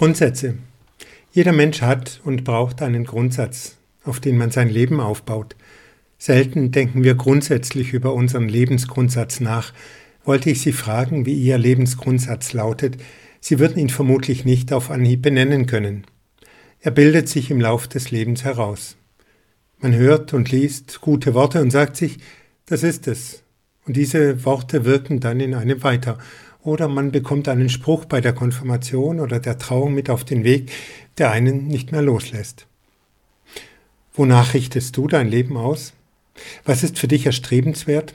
Grundsätze. Jeder Mensch hat und braucht einen Grundsatz, auf den man sein Leben aufbaut. Selten denken wir grundsätzlich über unseren Lebensgrundsatz nach. Wollte ich Sie fragen, wie Ihr Lebensgrundsatz lautet, Sie würden ihn vermutlich nicht auf Anhieb benennen können. Er bildet sich im Lauf des Lebens heraus. Man hört und liest gute Worte und sagt sich, das ist es. Und diese Worte wirken dann in einem weiter oder man bekommt einen Spruch bei der Konfirmation oder der Trauung mit auf den Weg, der einen nicht mehr loslässt. Wonach richtest du dein Leben aus? Was ist für dich erstrebenswert?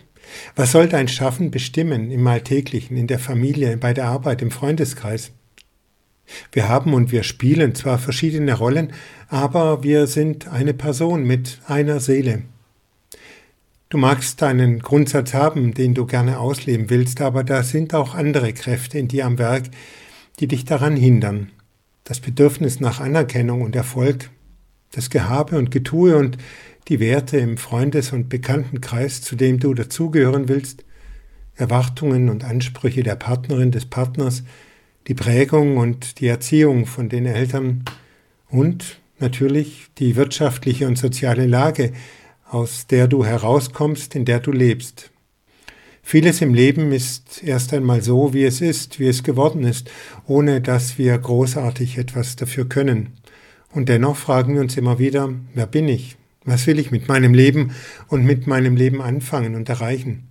Was soll dein Schaffen bestimmen im Alltäglichen, in der Familie, bei der Arbeit, im Freundeskreis? Wir haben und wir spielen zwar verschiedene Rollen, aber wir sind eine Person mit einer Seele. Du magst einen Grundsatz haben, den du gerne ausleben willst, aber da sind auch andere Kräfte in dir am Werk, die dich daran hindern. Das Bedürfnis nach Anerkennung und Erfolg, das Gehabe und Getue und die Werte im Freundes- und Bekanntenkreis, zu dem du dazugehören willst, Erwartungen und Ansprüche der Partnerin, des Partners, die Prägung und die Erziehung von den Eltern und natürlich die wirtschaftliche und soziale Lage, aus der du herauskommst, in der du lebst. Vieles im Leben ist erst einmal so, wie es ist, wie es geworden ist, ohne dass wir großartig etwas dafür können. Und dennoch fragen wir uns immer wieder, wer bin ich? Was will ich mit meinem Leben und mit meinem Leben anfangen und erreichen?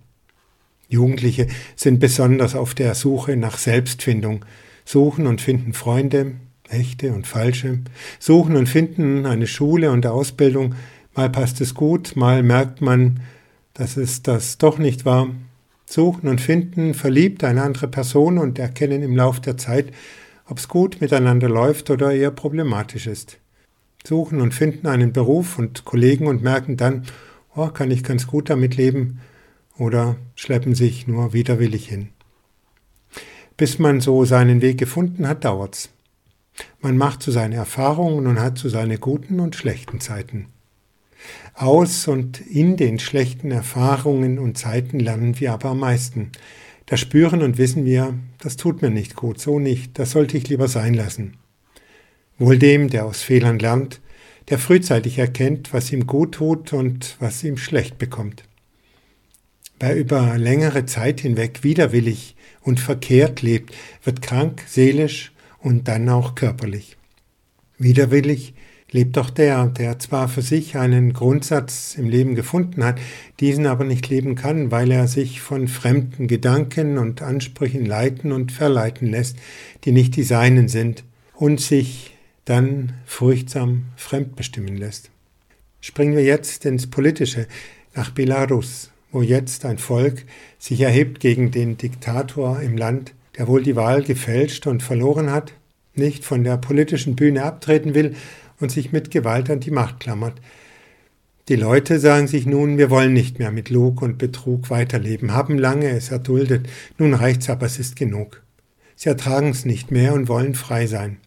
Jugendliche sind besonders auf der Suche nach Selbstfindung, suchen und finden Freunde, echte und falsche, suchen und finden eine Schule und Ausbildung, Mal passt es gut, mal merkt man, dass es das doch nicht war. Suchen und finden, verliebt eine andere Person und erkennen im Lauf der Zeit, ob es gut miteinander läuft oder eher problematisch ist. Suchen und finden einen Beruf und Kollegen und merken dann, oh, kann ich ganz gut damit leben oder schleppen sich nur widerwillig hin. Bis man so seinen Weg gefunden hat, dauert's. Man macht so seine Erfahrungen und hat so seine guten und schlechten Zeiten. Aus und in den schlechten Erfahrungen und Zeiten lernen wir aber am meisten. Da spüren und wissen wir, das tut mir nicht gut, so nicht, das sollte ich lieber sein lassen. Wohl dem, der aus Fehlern lernt, der frühzeitig erkennt, was ihm gut tut und was ihm schlecht bekommt. Wer über längere Zeit hinweg widerwillig und verkehrt lebt, wird krank, seelisch und dann auch körperlich. Widerwillig lebt doch der, der zwar für sich einen Grundsatz im Leben gefunden hat, diesen aber nicht leben kann, weil er sich von fremden Gedanken und Ansprüchen leiten und verleiten lässt, die nicht die seinen sind, und sich dann furchtsam fremdbestimmen lässt. Springen wir jetzt ins Politische, nach Belarus, wo jetzt ein Volk sich erhebt gegen den Diktator im Land, der wohl die Wahl gefälscht und verloren hat, nicht von der politischen Bühne abtreten will, und sich mit Gewalt an die Macht klammert. Die Leute sagen sich nun, wir wollen nicht mehr mit Lug und Betrug weiterleben, haben lange es erduldet, nun reicht's aber, es ist genug. Sie ertragen es nicht mehr und wollen frei sein.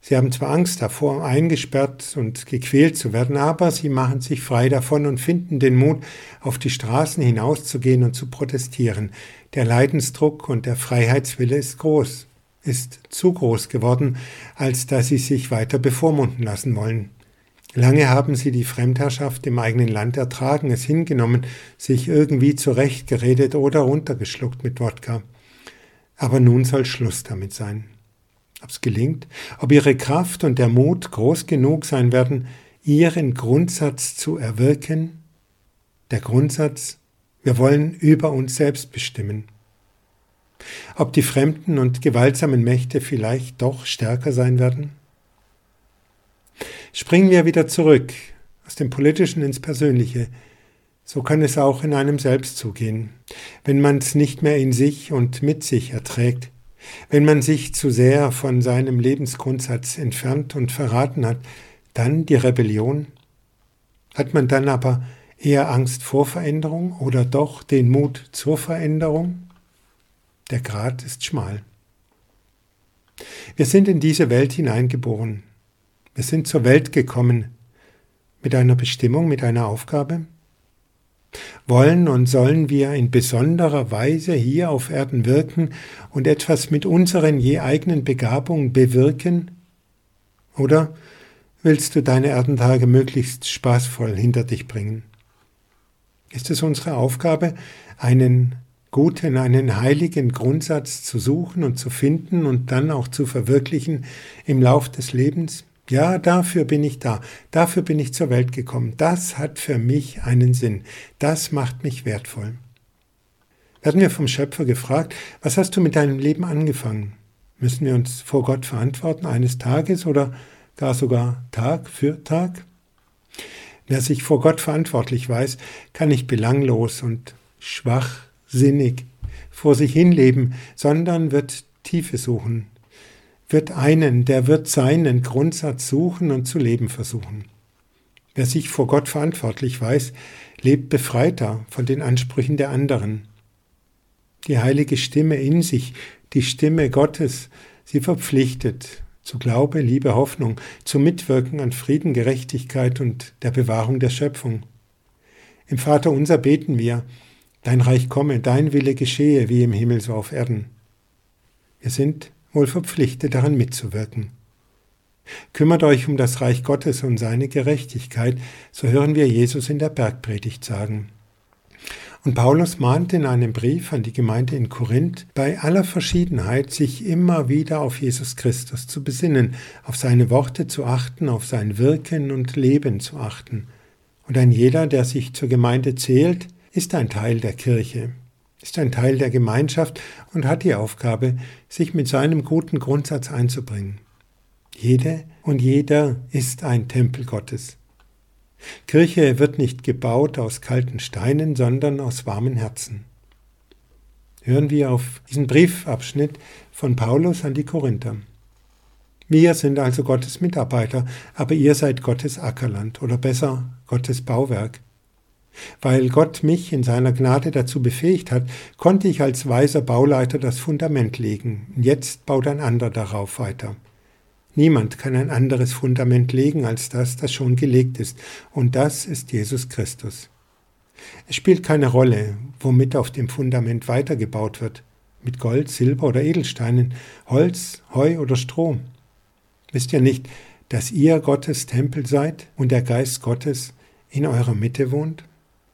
Sie haben zwar Angst davor, eingesperrt und gequält zu werden, aber sie machen sich frei davon und finden den Mut, auf die Straßen hinauszugehen und zu protestieren. Der Leidensdruck und der Freiheitswille ist groß ist zu groß geworden, als dass sie sich weiter bevormunden lassen wollen. Lange haben sie die Fremdherrschaft im eigenen Land ertragen, es hingenommen, sich irgendwie zurechtgeredet oder runtergeschluckt mit Wodka. Aber nun soll Schluss damit sein. Ob's gelingt, ob ihre Kraft und der Mut groß genug sein werden, ihren Grundsatz zu erwirken? Der Grundsatz, wir wollen über uns selbst bestimmen ob die fremden und gewaltsamen Mächte vielleicht doch stärker sein werden? Springen wir wieder zurück aus dem Politischen ins Persönliche. So kann es auch in einem selbst zugehen, wenn man es nicht mehr in sich und mit sich erträgt, wenn man sich zu sehr von seinem Lebensgrundsatz entfernt und verraten hat, dann die Rebellion? Hat man dann aber eher Angst vor Veränderung oder doch den Mut zur Veränderung? Der Grat ist schmal. Wir sind in diese Welt hineingeboren. Wir sind zur Welt gekommen mit einer Bestimmung, mit einer Aufgabe. Wollen und sollen wir in besonderer Weise hier auf Erden wirken und etwas mit unseren je eigenen Begabungen bewirken? Oder willst du deine Erdentage möglichst spaßvoll hinter dich bringen? Ist es unsere Aufgabe, einen guten, einen heiligen Grundsatz zu suchen und zu finden und dann auch zu verwirklichen im Lauf des Lebens? Ja, dafür bin ich da, dafür bin ich zur Welt gekommen, das hat für mich einen Sinn, das macht mich wertvoll. Werden wir vom Schöpfer gefragt, was hast du mit deinem Leben angefangen? Müssen wir uns vor Gott verantworten eines Tages oder gar sogar Tag für Tag? Wer sich vor Gott verantwortlich weiß, kann nicht belanglos und schwachsinnig vor sich hinleben, sondern wird Tiefe suchen, wird einen, der wird seinen Grundsatz suchen und zu leben versuchen. Wer sich vor Gott verantwortlich weiß, lebt befreiter von den Ansprüchen der anderen. Die heilige Stimme in sich, die Stimme Gottes, sie verpflichtet zu Glaube, Liebe, Hoffnung, zu Mitwirken an Frieden, Gerechtigkeit und der Bewahrung der Schöpfung. Im Vater unser beten wir, Dein Reich komme, dein Wille geschehe, wie im Himmel so auf Erden. Wir sind wohl verpflichtet, daran mitzuwirken. Kümmert euch um das Reich Gottes und seine Gerechtigkeit, so hören wir Jesus in der Bergpredigt sagen. Und Paulus mahnt in einem Brief an die Gemeinde in Korinth, bei aller Verschiedenheit sich immer wieder auf Jesus Christus zu besinnen, auf seine Worte zu achten, auf sein Wirken und Leben zu achten. Und ein jeder, der sich zur Gemeinde zählt, ist ein Teil der Kirche ist ein Teil der Gemeinschaft und hat die Aufgabe, sich mit seinem guten Grundsatz einzubringen. Jede und jeder ist ein Tempel Gottes. Kirche wird nicht gebaut aus kalten Steinen, sondern aus warmen Herzen. Hören wir auf diesen Briefabschnitt von Paulus an die Korinther. Wir sind also Gottes Mitarbeiter, aber ihr seid Gottes Ackerland oder besser Gottes Bauwerk. Weil Gott mich in seiner Gnade dazu befähigt hat, konnte ich als weiser Bauleiter das Fundament legen. Jetzt baut ein anderer darauf weiter. Niemand kann ein anderes Fundament legen als das, das schon gelegt ist, und das ist Jesus Christus. Es spielt keine Rolle, womit auf dem Fundament weitergebaut wird, mit Gold, Silber oder Edelsteinen, Holz, Heu oder Stroh. Wisst ihr nicht, dass ihr Gottes Tempel seid und der Geist Gottes in eurer Mitte wohnt?